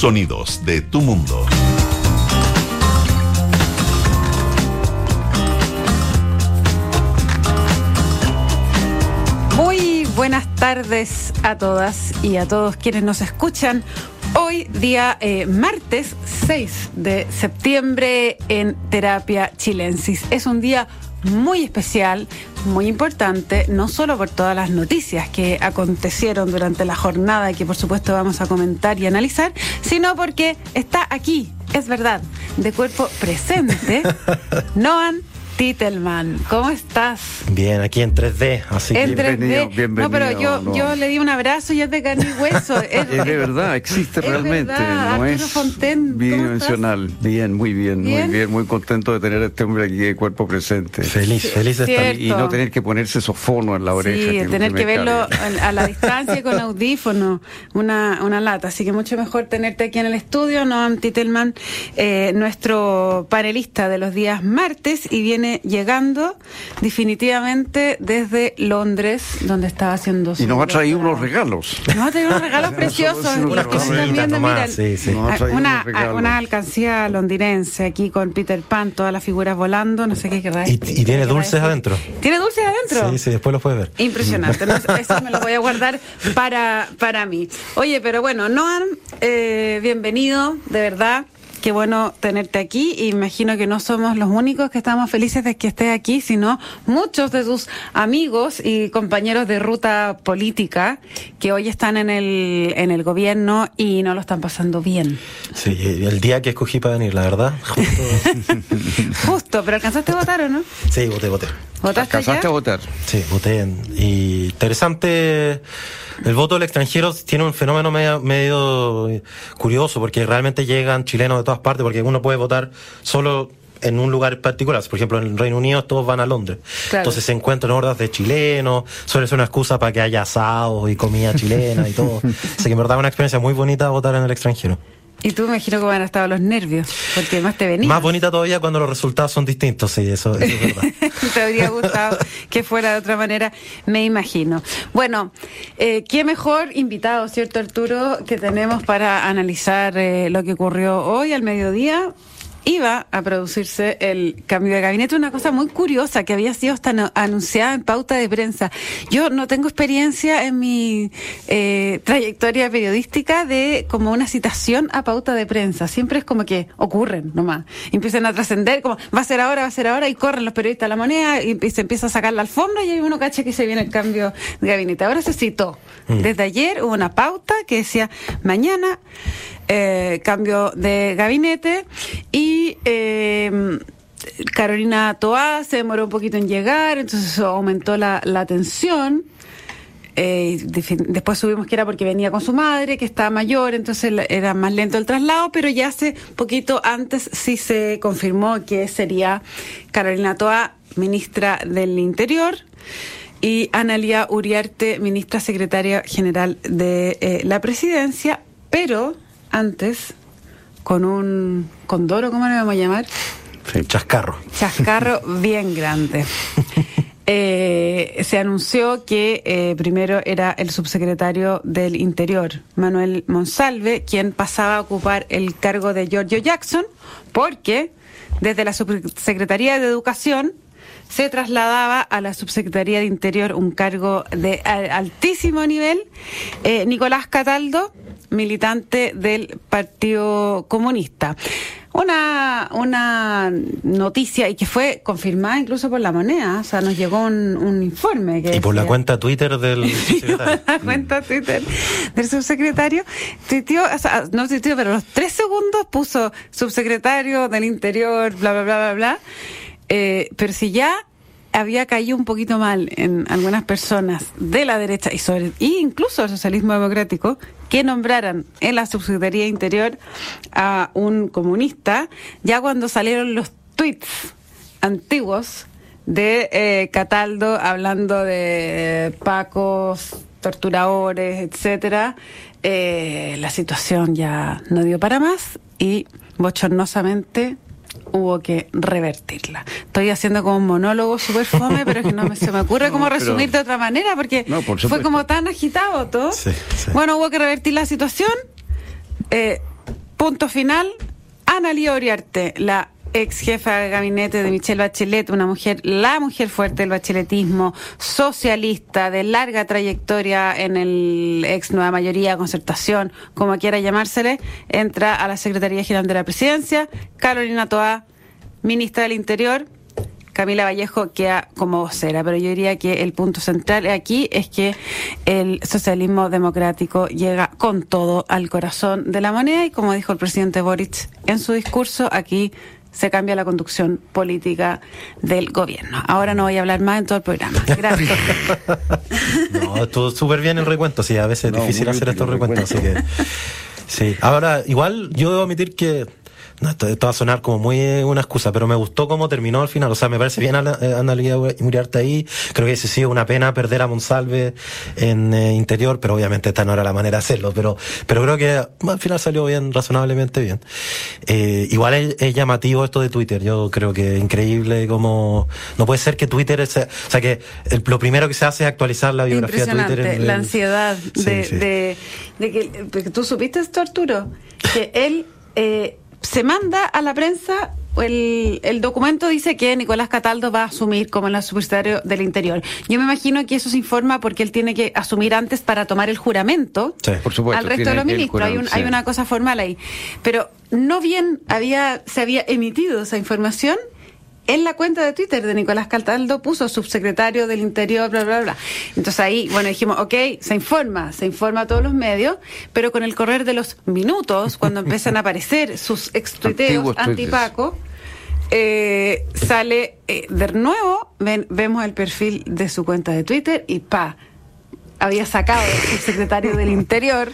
Sonidos de tu mundo. Muy buenas tardes a todas y a todos quienes nos escuchan. Hoy, día eh, martes 6 de septiembre en Terapia Chilensis. Es un día muy especial, muy importante, no solo por todas las noticias que acontecieron durante la jornada y que por supuesto vamos a comentar y analizar, sino porque está aquí, es verdad, de cuerpo presente, Noan Titelman, ¿cómo estás? Bien, aquí en 3D, así En que 3D. bienvenido, no, pero yo, bienvenido, yo le di un abrazo y es de carne y hueso. Es, Es de verdad, existe Es realmente, verdad, no es Fonten, ¿cómo bidimensional. Bien, muy bien, Bien. muy bien, muy contento de tener a este hombre aquí de cuerpo presente. feliz, feliz de estar. Y no tener que ponerse sofono en la oreja. Sí, tener que verlo carga. a la distancia con audífono, una, una lata. Así que mucho mejor tenerte aquí en el estudio, Noam Titelman, eh, nuestro panelista de los días martes, y viene llegando definitivamente desde Londres, donde estaba haciendo su Y nos ha traído unos regalos. Nos ha traído unos regalos preciosos. Los una alcancía londinense aquí con Peter Pan, todas las figuras volando, no sé qué querrá Y, y tiene ¿Qué dulces adentro. ¿Tiene dulces adentro? Sí, sí, después lo puedes ver. Impresionante, ¿no? eso me lo voy a guardar para, para mí. Oye, pero bueno, Noam, eh, bienvenido, de verdad. Qué bueno tenerte aquí. y Imagino que no somos los únicos que estamos felices de que estés aquí, sino muchos de tus amigos y compañeros de ruta política que hoy están en el, en el gobierno y no lo están pasando bien. Sí, el día que escogí para venir, la verdad. Justo. Justo, pero alcanzaste a votar o no? Sí, voté, voté. ¿Votaste ¿Alcanzaste ya? a votar? Sí, voté. en- Y interesante. El voto del extranjero tiene un fenómeno medio, medio curioso porque realmente llegan chilenos de todas partes porque uno puede votar solo en un lugar particular. Por ejemplo, en el Reino Unido todos van a Londres. Claro. Entonces se encuentran hordas de chilenos, suele ser una excusa para que haya asados y comida chilena y todo. Así que en verdad es una experiencia muy bonita votar en el extranjero. Y tú me imagino cómo han estado los nervios, porque más te venía. Más bonita todavía cuando los resultados son distintos, sí, eso, eso es verdad. Te habría gustado que fuera de otra manera, me imagino. Bueno, eh, qué mejor invitado, ¿cierto, Arturo? Que tenemos para analizar eh, lo que ocurrió hoy al mediodía. Iba a producirse el cambio de gabinete, una cosa muy curiosa que había sido hasta anunciada en pauta de prensa. Yo no tengo experiencia en mi eh, trayectoria periodística de como una citación a pauta de prensa. Siempre es como que ocurren nomás. Empiezan a trascender, como va a ser ahora, va a ser ahora, y corren los periodistas a la moneda y, y se empieza a sacar la alfombra y hay uno cacha que se viene el cambio de gabinete. Ahora se citó. Desde ayer hubo una pauta que decía mañana eh, cambio de gabinete y eh, Carolina Toá se demoró un poquito en llegar, entonces aumentó la, la tensión. Eh, después subimos que era porque venía con su madre, que estaba mayor, entonces era más lento el traslado, pero ya hace poquito antes sí se confirmó que sería Carolina Toa, ministra del Interior, y Analia Uriarte, ministra secretaria general de eh, la presidencia, pero antes, con un condoro, ¿cómo le vamos a llamar? Sí, chascarro. chascarro bien grande. Eh, se anunció que eh, primero era el subsecretario del Interior, Manuel Monsalve, quien pasaba a ocupar el cargo de Giorgio Jackson, porque desde la subsecretaría de Educación se trasladaba a la subsecretaría de Interior un cargo de a- altísimo nivel, eh, Nicolás Cataldo, militante del Partido Comunista. Una, una noticia y que fue confirmada incluso por la moneda, o sea, nos llegó un, un informe. Que Y por la cuenta Twitter del subsecretario. la cuenta Twitter del subsecretario, tuiteó, o sea, no tuiteó, pero los tres segundos puso subsecretario del Interior, bla, bla, bla, bla, bla. Eh, pero si ya había caído un poquito mal en algunas personas de la derecha y sobre e incluso el socialismo democrático que nombraran en la subsecretaría Interior a un comunista, ya cuando salieron los tweets antiguos de eh, Cataldo hablando de pacos, torturadores, etcétera, eh, la situación ya no dio para más y bochornosamente hubo que revertirla. Estoy haciendo como un monólogo súper fome, pero es que no me, se me ocurre cómo No, pero- resumir de otra manera, porque No, por fue como tan agitado todo. Sí, sí. Bueno, hubo que revertir la situación. Eh, punto final, Ana Lía Oriarte, la ex jefa de gabinete de Michelle Bachelet, una mujer, la mujer fuerte del bacheletismo, socialista, de larga trayectoria en el ex Nueva Mayoría, concertación, como quiera llamársele, entra a la Secretaría General de la Presidencia, Carolina Toá, ministra del Interior, Camila Vallejo queda como vocera, pero yo diría que el punto central aquí es que el socialismo democrático llega con todo al corazón de la moneda y como dijo el presidente Boric en su discurso, aquí se cambia la conducción política del gobierno. Ahora no voy a hablar más en todo el programa. Gracias. no, estuvo súper bien el recuento, sí, a veces es No, difícil hacer estos recuentos, así que... Sí, ahora igual yo debo admitir que no, esto, esto va a sonar como muy eh, una excusa, pero me gustó cómo terminó al final. O sea, me parece bien Ana, eh, Ana Lía Muriarte ahí. Creo que hubiese sido una pena perder a Monsalve en eh, interior, pero obviamente esta no era la manera de hacerlo. Pero, pero creo que bueno, al final salió bien, razonablemente bien. Eh, igual es, es llamativo esto de Twitter. Yo creo que es increíble como no puede ser que Twitter, es, o sea, que el- lo primero que se hace es actualizar la biografía de Twitter. En- la ansiedad Sí, de, sí. de- de que, tú supiste esto, Arturo, que él eh, se manda a la prensa. El, el documento dice que Nicolás Cataldo va a asumir como el subsecretario del Interior. Yo me imagino que eso se informa porque él tiene que asumir antes para tomar el juramento Sí. Por supuesto, al resto de los ministros. Hay, un- hay una cosa formal ahí. Pero no bien había se había emitido esa información. En la cuenta de Twitter de Nicolás Cataldo puso subsecretario del Interior, bla, bla, bla. Entonces ahí, bueno, dijimos, ok, se informa, se informa a todos los medios, pero con el correr de los minutos, cuando empiezan a aparecer sus extuiteos antipaco, eh, sale eh, de nuevo, ven- vemos el perfil de su cuenta de Twitter y pa, había sacado el subsecretario del Interior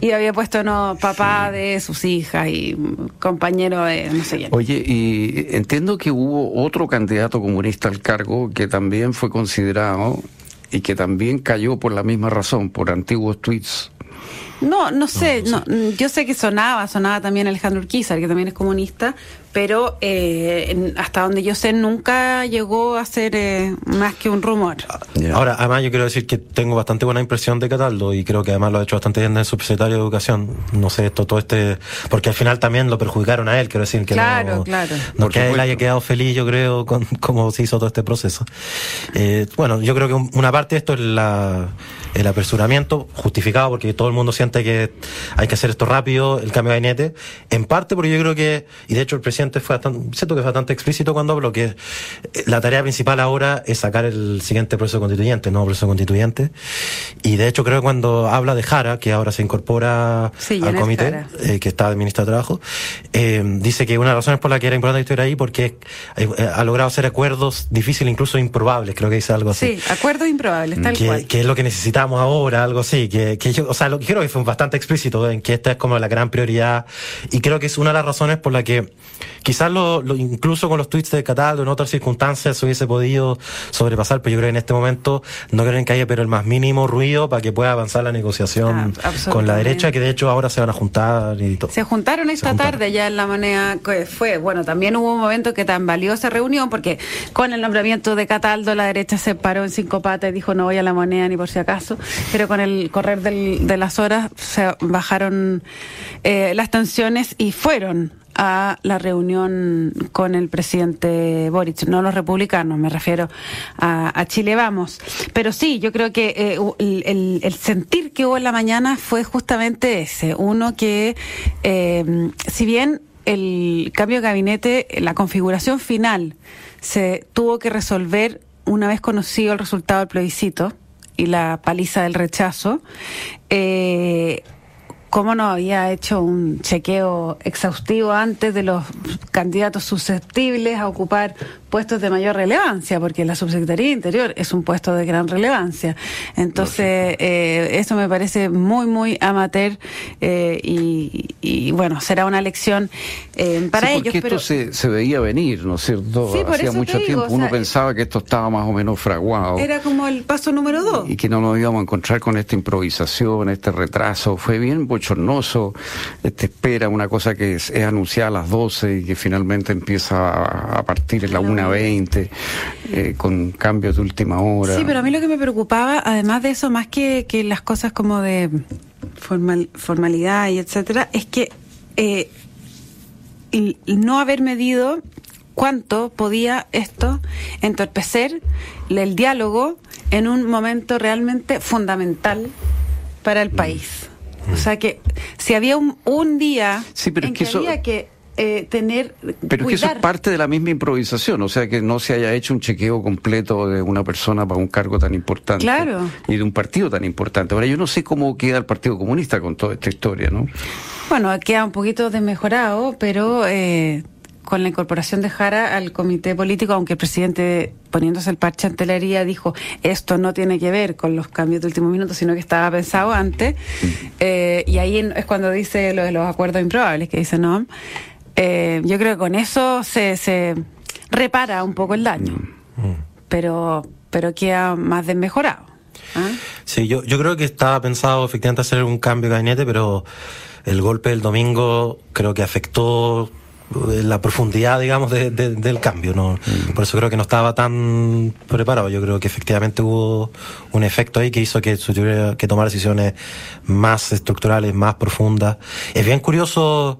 y había puesto no papá de sus hijas y compañero de no sé quién. Oye, y entiendo que hubo otro candidato comunista al cargo que también fue considerado y que también cayó por la misma razón, por antiguos tweets. No, no sé, no, mm, yo sé que sonaba, sonaba también Alejandro Urquizar, que también es comunista, pero eh, hasta donde yo sé nunca llegó a ser eh, más que un rumor. Ahora, además yo quiero decir que tengo bastante buena impresión de Cataldo y creo que además lo ha hecho bastante bien de subsecretario de Educación. No sé, esto, todo este... Porque al final también lo perjudicaron a él, quiero decir que Claro, no... claro. No que él haya quedado feliz, yo creo, con cómo se hizo todo este proceso. Eh, bueno, yo creo que un- una parte de esto es la, el apresuramiento justificado porque todo el mundo siente que hay que hacer esto rápido, el cambio de gabinete. En parte porque yo creo que, y de hecho el presidente fue bastante, siento que fue bastante explícito cuando habló que eh, la tarea principal ahora es sacar el siguiente proceso constituyente, el nuevo proceso constituyente. Y de hecho creo que cuando habla de Jara, que ahora se incorpora Sí, al comité, eh, que está de ministro de Trabajo, eh, dice que una de las razones por la que era importante estuviera ahí porque ha logrado hacer acuerdos difíciles, incluso improbables, creo que dice algo así. Sí, acuerdos improbables, tal Que, cual. que es lo que necesitamos ahora, algo así. Que, que yo, o sea, lo que creo que fue bastante explícito en que esta es como la gran prioridad. Y creo que es una de las razones por la que quizás lo, lo- incluso con los tweets de Cataldo en otras circunstancias se hubiese podido sobrepasar, pero yo creo que en este momento no creen que haya pero el más mínimo ruido para que pueda avanzar la negociación Ah, con la derecha, que de hecho ahora se van a juntar y todo. Se juntaron esta juntaron. tarde ya en la moneda que fue. Bueno, también hubo un momento que tan valió esa reunión porque con el nombramiento de Cataldo la derecha se paró en cinco patas y dijo no voy a la moneda ni por si acaso. Pero con el correr del- de las horas se bajaron eh, las tensiones y fueron a la reunión con el presidente Boric, no los republicanos, me refiero a, Chile Vamos. Pero sí, yo creo que eh, el- el sentir que hubo en la mañana fue justamente ese. Uno que, eh, si bien el cambio de gabinete, la configuración final se tuvo que resolver una vez conocido el resultado del plebiscito y la paliza del rechazo, eh, ¿Cómo no había hecho un chequeo exhaustivo antes de los candidatos susceptibles a ocupar puestos de mayor relevancia? Porque la subsecretaría de Interior es un puesto de gran relevancia. Entonces, eh, eso me parece muy, muy amateur eh, y, y, bueno, será una lección eh, para Sí, ellos. porque Pero esto se, se veía venir, ¿no es cierto? Sí, Hacía mucho digo, tiempo o uno sea, pensaba que esto estaba más o menos fraguado. era como el paso número dos. y que no nos íbamos a encontrar con esta improvisación, este retraso. Fue bien bochornoso, este espera, una cosa que es, es anunciada a las 12 y que finalmente empieza a, a partir en la 1.20, eh, con cambios de última hora. Sí, pero a mí lo que me preocupaba, además de eso, más que, que las cosas como de formal, formalidad y etcétera, es que eh, y no haber medido cuánto podía esto entorpecer el diálogo en un momento realmente fundamental para el país. O sea que si había un, un día Sí, pero en es que que, eso- había que eh, tener Pero es que eso es parte de la misma improvisación, o sea que no se haya hecho un chequeo completo de una persona para un cargo tan importante Claro. y de un partido tan importante. Ahora yo no sé cómo queda el Partido Comunista con toda esta historia, ¿no? Bueno, queda un poquito desmejorado, pero eh, con la incorporación de Jara al comité político, aunque el presidente, poniéndose el parche ante la herida, dijo esto no tiene que ver con los cambios de último minuto, sino que estaba pensado antes. Eh, y ahí es cuando dice lo de los acuerdos improbables, que dice no. Eh, yo creo que con eso se, se repara un poco el daño, pero, pero queda más desmejorado. ¿ah? Sí, yo, yo creo que estaba pensado efectivamente hacer un cambio de gabinete, pero el golpe del domingo creo que afectó la profundidad, digamos, de- de- del cambio. ¿no? Por eso creo que no estaba tan preparado. Yo creo que efectivamente hubo un efecto ahí que hizo que se tuviera que tomar decisiones más estructurales, más profundas. Es bien curioso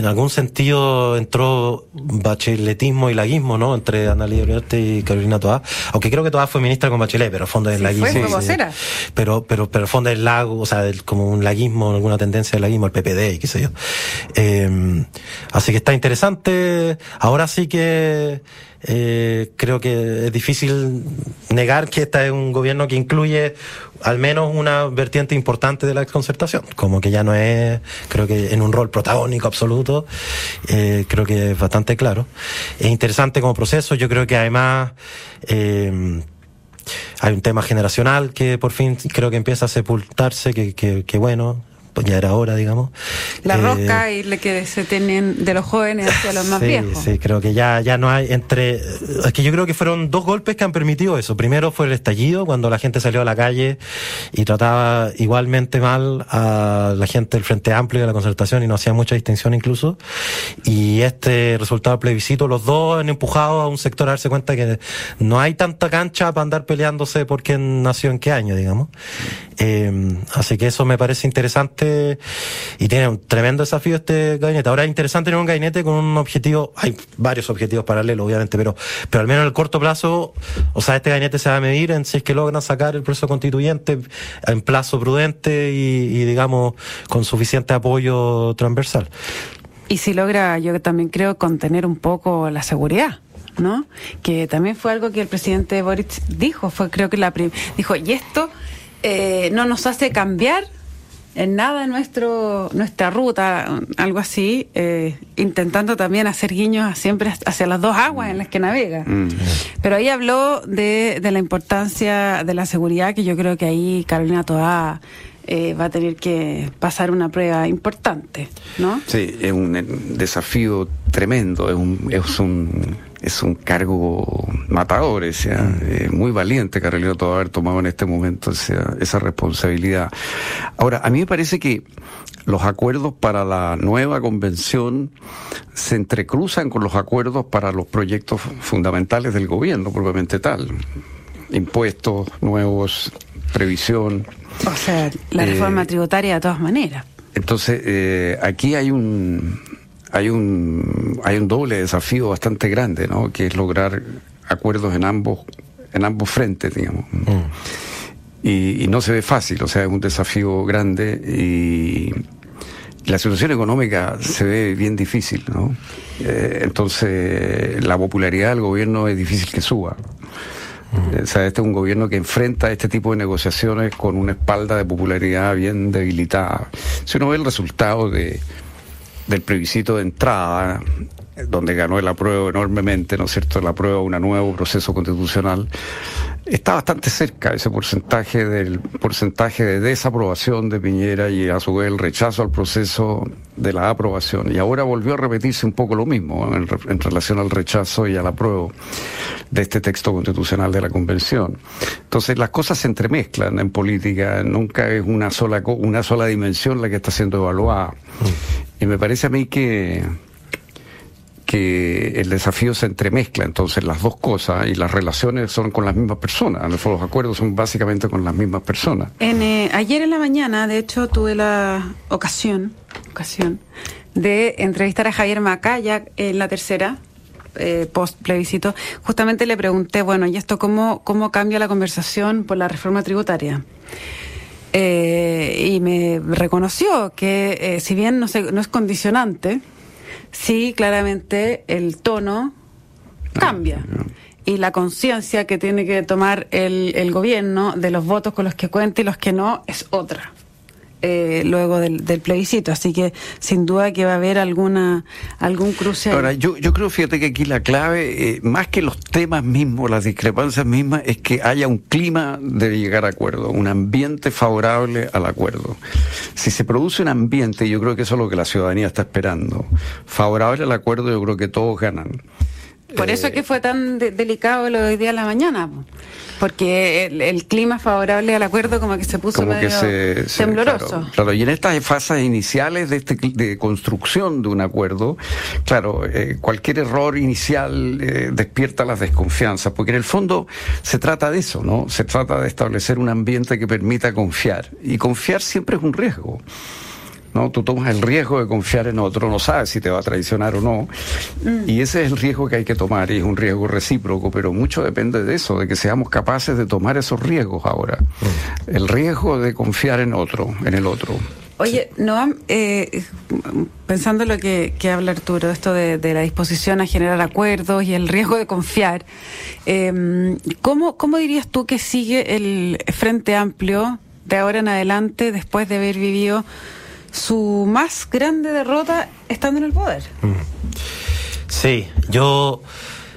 en algún sentido entró bacheletismo y laguismo, ¿no? Entre Ana Lidia Uriarte y Carolina Toá. Aunque creo que Toá fue ministra con Bachelet, pero fondo es Sí, laguismo. fue, fue vocera. Pero, pero, pero fondo es lago, o sea, como un laguismo, alguna tendencia de laguismo, el PPD y qué sé yo. Eh, así que está interesante. Ahora sí que eh, creo que es difícil negar que este es un gobierno que incluye al menos una vertiente importante de la concertación, como que ya no es, creo que en un rol protagónico absoluto, eh, creo que es bastante claro. Es interesante como proceso, yo creo que además eh, hay un tema generacional que por fin creo que empieza a sepultarse, que, bueno, pues ya era hora, digamos. La Eh, rosca y le que se tienen de los jóvenes hacia los más sí, viejos. Sí, creo que ya, ya no hay entre... Es que yo creo que fueron dos golpes que han permitido eso. Primero fue el estallido, cuando la gente salió a la calle y trataba igualmente mal a la gente del Frente Amplio y de la concertación y no hacía mucha distinción incluso. Y este resultado plebiscito, los dos han empujado a un sector a darse cuenta que no hay tanta cancha para andar peleándose por quién nació en qué año, digamos. Eh, así que eso me parece interesante y tiene un tremendo desafío este gabinete. Ahora es interesante tener un gabinete con un objetivo, hay varios objetivos paralelos, obviamente, pero, pero al menos en el corto plazo, o sea, este gabinete se va a medir en si es que logran sacar el proceso constituyente en plazo prudente y, digamos, con suficiente apoyo transversal. Y si logra, yo también creo, contener un poco la seguridad. ¿No? Que también fue algo que el presidente Boric dijo, fue creo que la dijo, y esto eh, no nos hace cambiar en nada nuestro nuestra ruta, algo así, eh, intentando también hacer guiños siempre hacia las dos aguas en las que navega. Pero ahí habló de, de la importancia de la seguridad, que yo creo que ahí Carolina Toá eh, va a tener que pasar una prueba importante, ¿no? Sí, es un eh, desafío tremendo, es un, es un, es un cargo matador, o sea, eh, muy valiente Carolina todo haber tomado en este momento esa, esa responsabilidad. Ahora, a mí me parece que los acuerdos para la nueva convención se entrecruzan con los acuerdos para los proyectos fundamentales del gobierno, propiamente tal. Impuestos nuevos, previsión. O sea, la Eh, reforma tributaria de todas maneras. Entonces, eh, aquí hay un, hay un, hay un doble desafío bastante grande, ¿no? Que es lograr acuerdos en ambos, en ambos frentes, digamos. Y, y no se ve fácil, o sea, es un desafío grande y la situación económica se ve bien difícil, ¿no? Eh, entonces, la popularidad del gobierno es difícil que suba. O sea, este es un gobierno que enfrenta este tipo de negociaciones con una espalda de popularidad bien debilitada. Si uno ve el resultado de, del plebiscito de entrada, donde ganó el apruebo enormemente, ¿no es cierto?, el apruebo a un nuevo proceso constitucional, está bastante cerca ese porcentaje del porcentaje de desaprobación de Piñera y a su vez el rechazo al proceso de la aprobación. Y ahora volvió a repetirse un poco lo mismo en, en relación al rechazo y al apruebo de este texto constitucional de la convención. Entonces las cosas se entremezclan en política, nunca es una sola una sola dimensión la que está siendo evaluada. Y me parece a mí que que el desafío se entremezcla, entonces las dos cosas y las relaciones son con las mismas personas, los acuerdos son básicamente con las mismas personas. En, eh, ayer en la mañana, de hecho, tuve la ocasión, ocasión de entrevistar a Javier Macaya en la tercera, eh, post plebiscito, justamente le pregunté, bueno, ¿y esto cómo, cómo cambia la conversación por la reforma tributaria? Eh, y me reconoció que eh, si bien no, no es condicionante, sí claramente el tono cambia. Y la conciencia que tiene que tomar el, el gobierno de los votos con los que cuenta y los que no es otra. Eh, luego del, plebiscito. Así que sin duda que va a haber alguna algún cruce. Ahora, yo, yo creo, fíjate que aquí la clave, eh, más que los temas mismos, las discrepancias mismas, es que haya un clima de llegar a acuerdo, un ambiente favorable al acuerdo. Si se produce un ambiente, yo creo que eso es lo que la ciudadanía está esperando, favorable al acuerdo, yo creo que todos ganan. Por eso es que fue tan delicado lo de hoy día a la mañana, porque el, clima favorable al acuerdo como que se puso medio tembloroso. claro, y en estas fases iniciales de, este, de construcción de un acuerdo, claro, eh, cualquier error inicial eh, despierta las desconfianzas, porque en el fondo se trata de eso, ¿no? Se trata de establecer un ambiente que permita confiar, y confiar siempre es un riesgo. ¿No? Tú tomas el riesgo de confiar en otro, no sabes si te va a traicionar o no. Mm. Y ese es el riesgo que hay que tomar, y es un riesgo recíproco, pero mucho depende de eso, de que seamos capaces de tomar esos riesgos ahora. Mm. El riesgo de confiar en otro, en el otro. Oye, Noam, eh, pensando en lo que, habla Arturo, esto de, la disposición a generar acuerdos y el riesgo de confiar, eh, ¿cómo, ¿cómo dirías tú que sigue el Frente Amplio de ahora en adelante después de haber vivido su más grande derrota estando en el poder. Mm. Sí, yo,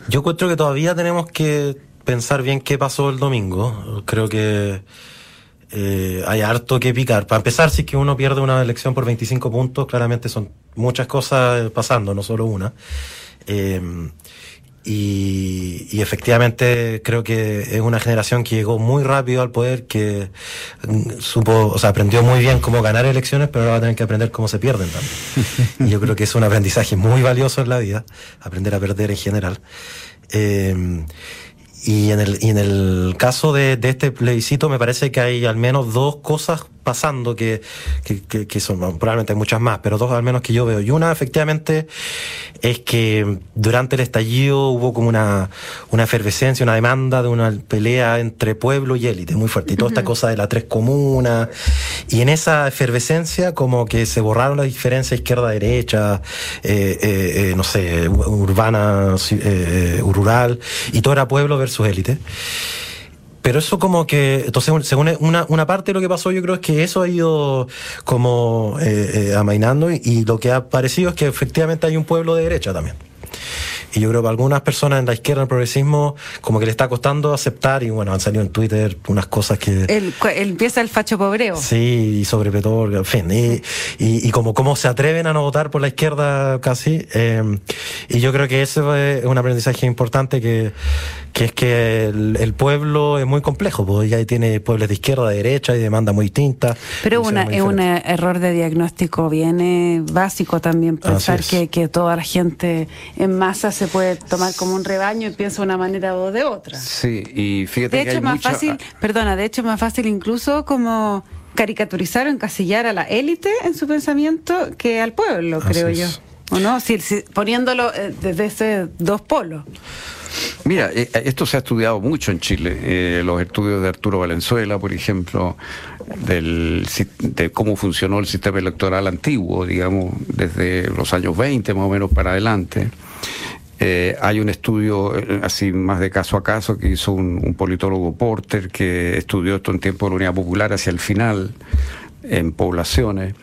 yo encuentro que todavía tenemos que pensar bien qué pasó el domingo. Creo que eh, hay harto que picar. Para empezar, si es que uno pierde una elección por 25 puntos, claramente son muchas cosas pasando, no solo una. Eh, y, efectivamente creo que es una generación que llegó muy rápido al poder, que supo, o sea, aprendió muy bien cómo ganar elecciones, pero ahora va a tener que aprender cómo se pierden también. y yo creo que es un aprendizaje muy valioso en la vida, aprender a perder en general. Eh, y en el, y en el caso de, de este plebiscito me parece que hay al menos dos cosas pasando que, que, que, son, probablemente hay muchas más, pero dos al menos que yo veo. Y una, efectivamente, es que durante el estallido hubo como una, una efervescencia, una demanda de una pelea entre pueblo y élite muy fuerte. Y toda esta cosa de las tres comunas. Y en esa efervescencia, como que se borraron las diferencias izquierda-derecha, eh, eh, eh, no sé, urbana, rural, y todo era pueblo versus élite. Pero eso como que, entonces, según una, una parte de lo que pasó, yo creo es que eso ha ido como eh, eh, amainando y, lo que ha parecido es que efectivamente hay un pueblo de derecha también. Y yo creo que a algunas personas en la izquierda, en el progresismo, como que le está costando aceptar, y bueno, han salido en Twitter unas cosas que... El, empieza el facho pobreo. Sí, y sobre todo, en fin, y, y, como cómo se atreven a no votar por la izquierda casi. Eh, y yo creo que eso es un aprendizaje importante que, que es que el, pueblo es muy complejo, porque ahí tiene pueblos de izquierda, de derecha y demanda muy distintas. Pero una, es un error de diagnóstico bien básico también, pensar que, que toda la gente en masa se puede tomar como un rebaño y piensa de una manera o de otra. Sí, y fíjate de hecho, es más fácil, perdona, de hecho es más fácil incluso como caricaturizar o encasillar a la élite en su pensamiento que al pueblo, creo yo. ¿O no? Si, poniéndolo eh, desde ese dos polos. Mira, eh, eh, esto se ha estudiado mucho en Chile. Los estudios de Arturo Valenzuela, por ejemplo, del, de cómo funcionó el sistema electoral antiguo, digamos, desde los años 20 más o menos para adelante. hay un estudio así más de caso a caso que hizo un, un politólogo Porter que estudió esto en tiempo de la Unidad Popular hacia el final en poblaciones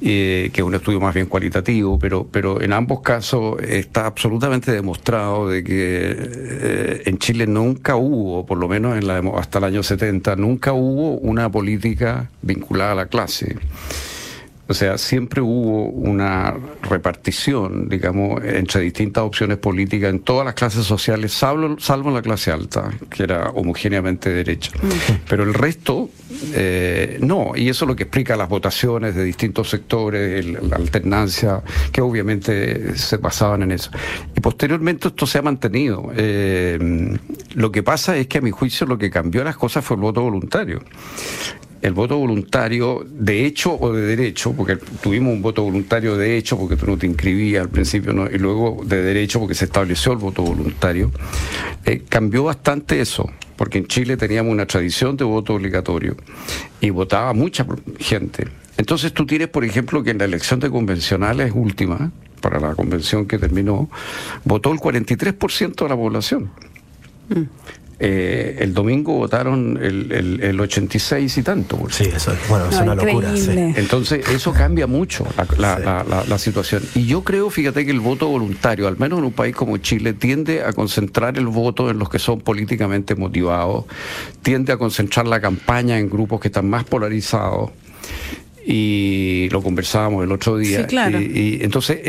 que es un estudio más bien cualitativo, pero, pero en ambos casos está absolutamente demostrado de que eh, en Chile nunca hubo, por lo menos en la, hasta el año 70, nunca hubo una política vinculada a la clase. O sea, siempre hubo una repartición, digamos, entre distintas opciones políticas en todas las clases sociales, salvo, salvo la clase alta, que era homogéneamente derecha. Pero el resto Eh, no, y eso es lo que explica las votaciones de distintos sectores, la alternancia, que obviamente se basaban en eso. Y posteriormente esto se ha mantenido. Eh, lo que pasa es que a mi juicio lo que cambió las cosas fue el voto voluntario el voto voluntario de hecho o de derecho, porque tuvimos un voto voluntario de hecho porque tú no te inscribías al principio y luego de derecho porque se estableció el voto voluntario, eh, cambió bastante eso, porque en Chile teníamos una tradición de voto obligatorio y votaba mucha gente. Entonces tú tienes, por ejemplo, que en la elección de convencionales última, para la convención que terminó, votó el 43% de la población. Mm. Eh, el domingo votaron el, el, 86 y tanto. Sí, eso es, bueno, es una locura. Entonces, eso cambia mucho la, situación. Y yo creo, fíjate, que el voto voluntario, al menos en un país como Chile, tiende a concentrar el voto en los que son políticamente motivados, tiende a concentrar la campaña en grupos que están más polarizados y lo conversábamos el otro día. y, entonces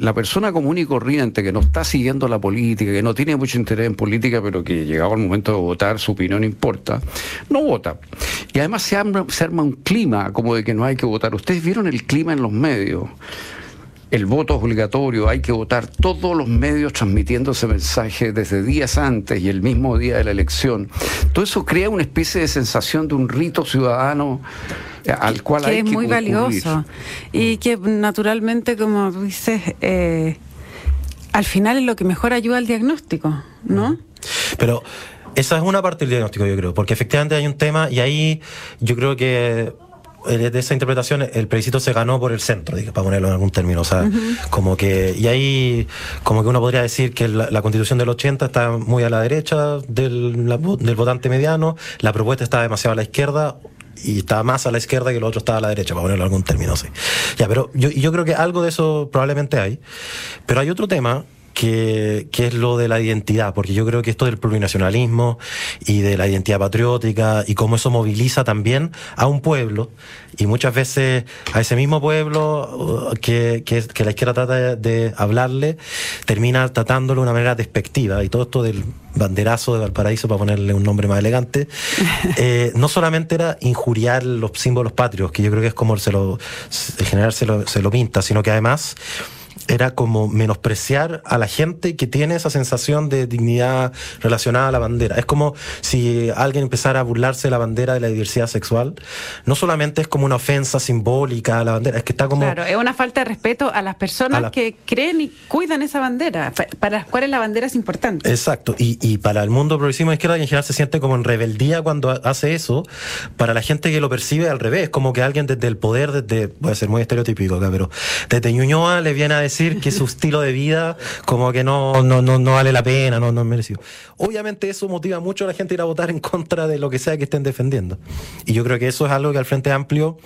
la persona común y corriente que no está siguiendo la política, que no tiene mucho interés en política, pero que llegado el momento de votar, su opinión importa, no vota. Y además se arma, se arma un clima como de que no hay que votar. Ustedes vieron el clima en los medios el voto es obligatorio, hay que votar todos los medios transmitiendo ese mensaje desde días antes y el mismo día de la elección. Todo eso crea una especie de sensación de un rito ciudadano eh, al cual que hay es muy valioso y que naturalmente, como dices, eh, al final es lo que mejor ayuda al diagnóstico, ¿no? Pero esa es una parte del diagnóstico, yo creo, porque efectivamente hay un tema y ahí yo creo que de esa interpretación el plebiscito se ganó por el centro, para ponerlo en algún término. O sea, como que, y ahí como que uno podría decir que la, constitución del 80 está muy a la derecha del, del votante mediano, la propuesta está demasiado a la izquierda, y está más a la izquierda que el otro estaba a la derecha, para ponerlo en algún término así. Ya, pero yo, yo creo que algo de eso probablemente hay. Pero hay otro tema que, que, es lo de la identidad, porque yo creo que esto del plurinacionalismo y de la identidad patriótica y cómo eso moviliza también a un pueblo y muchas veces a ese mismo pueblo uh, que, que, la izquierda trata de, hablarle, termina tratándolo de una manera despectiva. Y todo esto del banderazo de Valparaíso, para ponerle un nombre más elegante, eh, no solamente era injuriar los símbolos patrios, que yo creo que es como se lo, en general se lo, se lo pinta, sino que además era como menospreciar a la gente que tiene esa sensación de dignidad relacionada a la bandera. Es como si alguien empezara a burlarse de la bandera de la diversidad sexual. No solamente es como una ofensa simbólica a la bandera, es que está como... Claro, es una falta de respeto a las personas que creen y cuidan esa bandera, para las cuales la bandera es importante. Exacto, y, y para el mundo progresismo de izquierda en general se siente como en rebeldía cuando hace eso, para la gente que lo percibe al revés, como que alguien desde el poder, desde, puede ser muy estereotípico acá, pero desde Ñuñoa le viene a decir que su estilo de vida como que no, no, no, no vale la pena, no, no es merecido. Obviamente eso motiva mucho a la gente a ir a votar en contra de lo que sea que estén defendiendo. Y yo creo que eso es algo que al Frente Amplio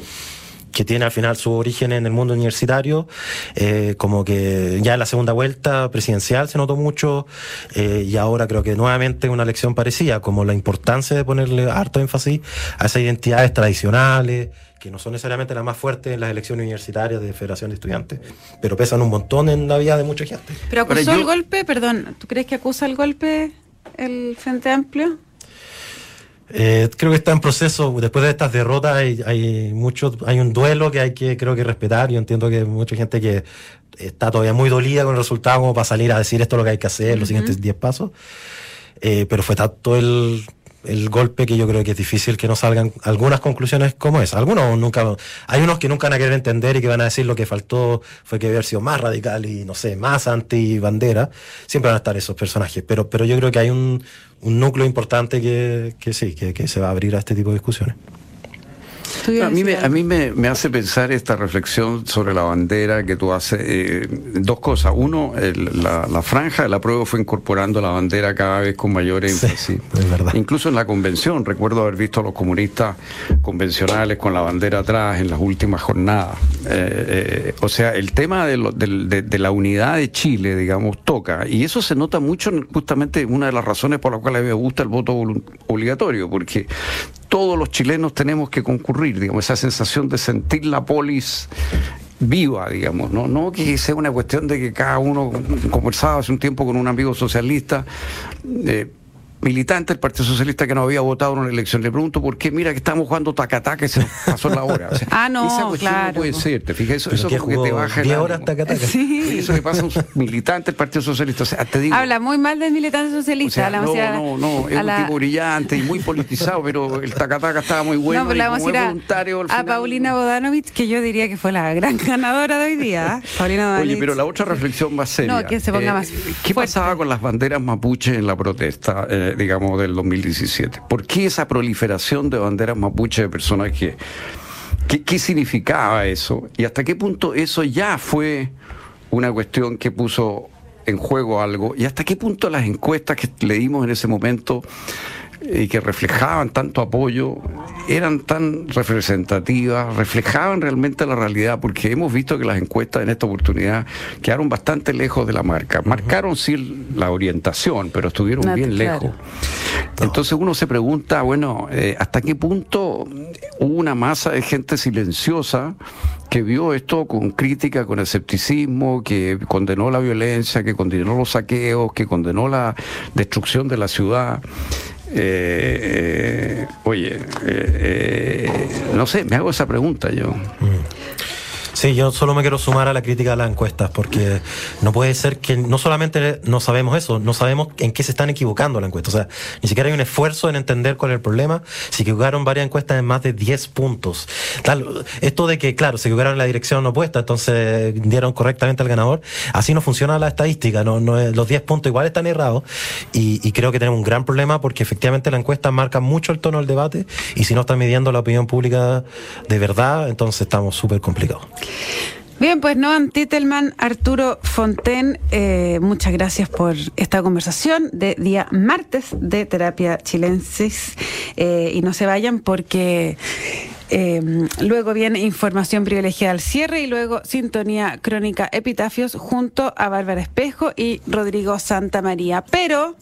que tiene al final su origen en el mundo universitario, eh, como que ya en la segunda vuelta presidencial se notó mucho eh, y ahora creo que nuevamente una lección parecida, como la importancia de ponerle harto énfasis a esas identidades tradicionales, que no son necesariamente las más fuertes en las elecciones universitarias de Federación de Estudiantes, pero pesan un montón en la vida de mucha gente. ¿Pero acusó el golpe? Perdón, ¿tú crees que acusa el golpe el Frente Amplio? Eh, creo que está en proceso, después de estas derrotas hay, hay mucho, hay un duelo que hay que creo que respetar. Yo entiendo que hay mucha gente que está todavía muy dolida con el resultado como para salir a decir esto es lo que hay que hacer, los siguientes 10 pasos. Eh, pero fue tanto el el golpe que yo creo que es difícil que no salgan algunas conclusiones como esa. Algunos nunca, hay unos que nunca van a querer entender y que van a decir lo que faltó fue que haber sido más radical y no sé, más anti bandera. Siempre van a estar esos personajes, pero, pero yo creo que hay un, un núcleo importante que, que sí, que, que se va a abrir a este tipo de discusiones. A mí, me, a mí me, hace pensar esta reflexión sobre la bandera que tú haces. Eh, dos cosas. Uno, la, franja de la prueba fue incorporando la bandera cada vez con mayor énfasis. verdad. Incluso en la convención, recuerdo haber visto a los comunistas convencionales con la bandera atrás en las últimas jornadas. Eh, eh, o sea, el tema de, de, la unidad de Chile, digamos, toca. Y eso se nota mucho justamente una de las razones por las cuales me gusta el voto obligatorio, porque todos los chilenos tenemos que concurrir, digamos, esa sensación de sentir la polis viva, digamos, ¿no? No que sea una cuestión de que cada uno conversaba hace un tiempo con un amigo socialista. Eh, militante del Partido Socialista que no había votado en una elección. Le pregunto por qué, mira que estamos jugando tacataca y se nos pasó la hora. O sea, Ah, no, esa cuestión claro. no puede ser, te fijas, eso, eso que como que te baja el 10 ánimo. horas taca, taca. Sí. Eso le pasa a un militante del Partido Socialista. O sea, te digo, Habla muy mal del militante o socialista. sea, la no, no, no, es un la- tipo brillante y muy politizado, pero el tacataca estaba muy bueno no, pero y vamos como a ir es a, voluntario al a final- Paulina Bodanovich, que yo diría que fue la gran ganadora de hoy día. ¿eh? Paulina Oye, Bodanovich. pero la otra reflexión más seria. No, que se ponga eh, más ¿Qué fuerte. pasaba con las banderas mapuche en la protesta, eh, digamos, del 2017? ¿Por qué esa proliferación de banderas mapuche de personas que... ¿Qué, qué significaba eso? ¿Y hasta qué punto eso ya fue una cuestión que puso en juego algo? ¿Y hasta qué punto las encuestas que leímos en ese momento y que reflejaban tanto apoyo, eran tan representativas, reflejaban realmente la realidad, porque hemos visto que las encuestas en esta oportunidad quedaron bastante lejos de la marca. Marcaron sí la orientación, pero estuvieron No, bien claro. lejos. Entonces uno se pregunta, bueno, eh, ¿hasta qué punto hubo una masa de gente silenciosa que vio esto con crítica, con escepticismo, que condenó la violencia, que condenó los saqueos, que condenó la destrucción de la ciudad? Eh, eh, oye, eh, eh, no sé, me hago esa pregunta yo. Sí, yo solo me quiero sumar a la crítica de las encuestas, porque no puede ser que no solamente no sabemos eso, no sabemos en qué se están equivocando las encuestas. O sea, ni siquiera hay un esfuerzo en entender cuál es el problema. Se equivocaron varias encuestas en más de 10 puntos. Esto de que, claro, se equivocaron en la dirección opuesta, entonces dieron correctamente al ganador. Así no funciona la estadística, no, no los 10 puntos igual están errados. Y, y creo que tenemos un gran problema porque efectivamente la encuesta marca mucho el tono del debate y si no está midiendo la opinión pública de verdad, entonces estamos súper complicados. Bien, pues Noam Titelman, Arturo Fonten, eh, muchas gracias por esta conversación de día martes de Terapia Chilensis. Eh, y no se vayan porque eh, luego viene información privilegiada al cierre y luego sintonía crónica epitafios junto a Bárbara Espejo y Rodrigo Santa María. Pero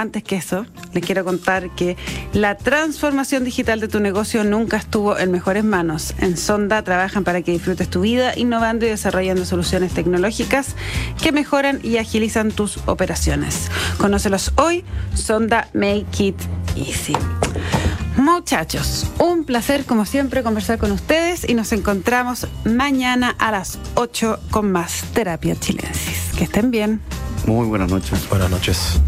antes que eso, les quiero contar que la transformación digital de tu negocio nunca estuvo en mejores manos. En Sonda trabajan para que disfrutes tu vida, innovando y desarrollando soluciones tecnológicas que mejoran y agilizan tus operaciones. Conócelos hoy, Sonda Make It Easy. Muchachos, un placer como siempre conversar con ustedes y nos encontramos mañana a las 8 con más Terapia Chilensis. Que estén bien. Muy buenas noches. Buenas noches.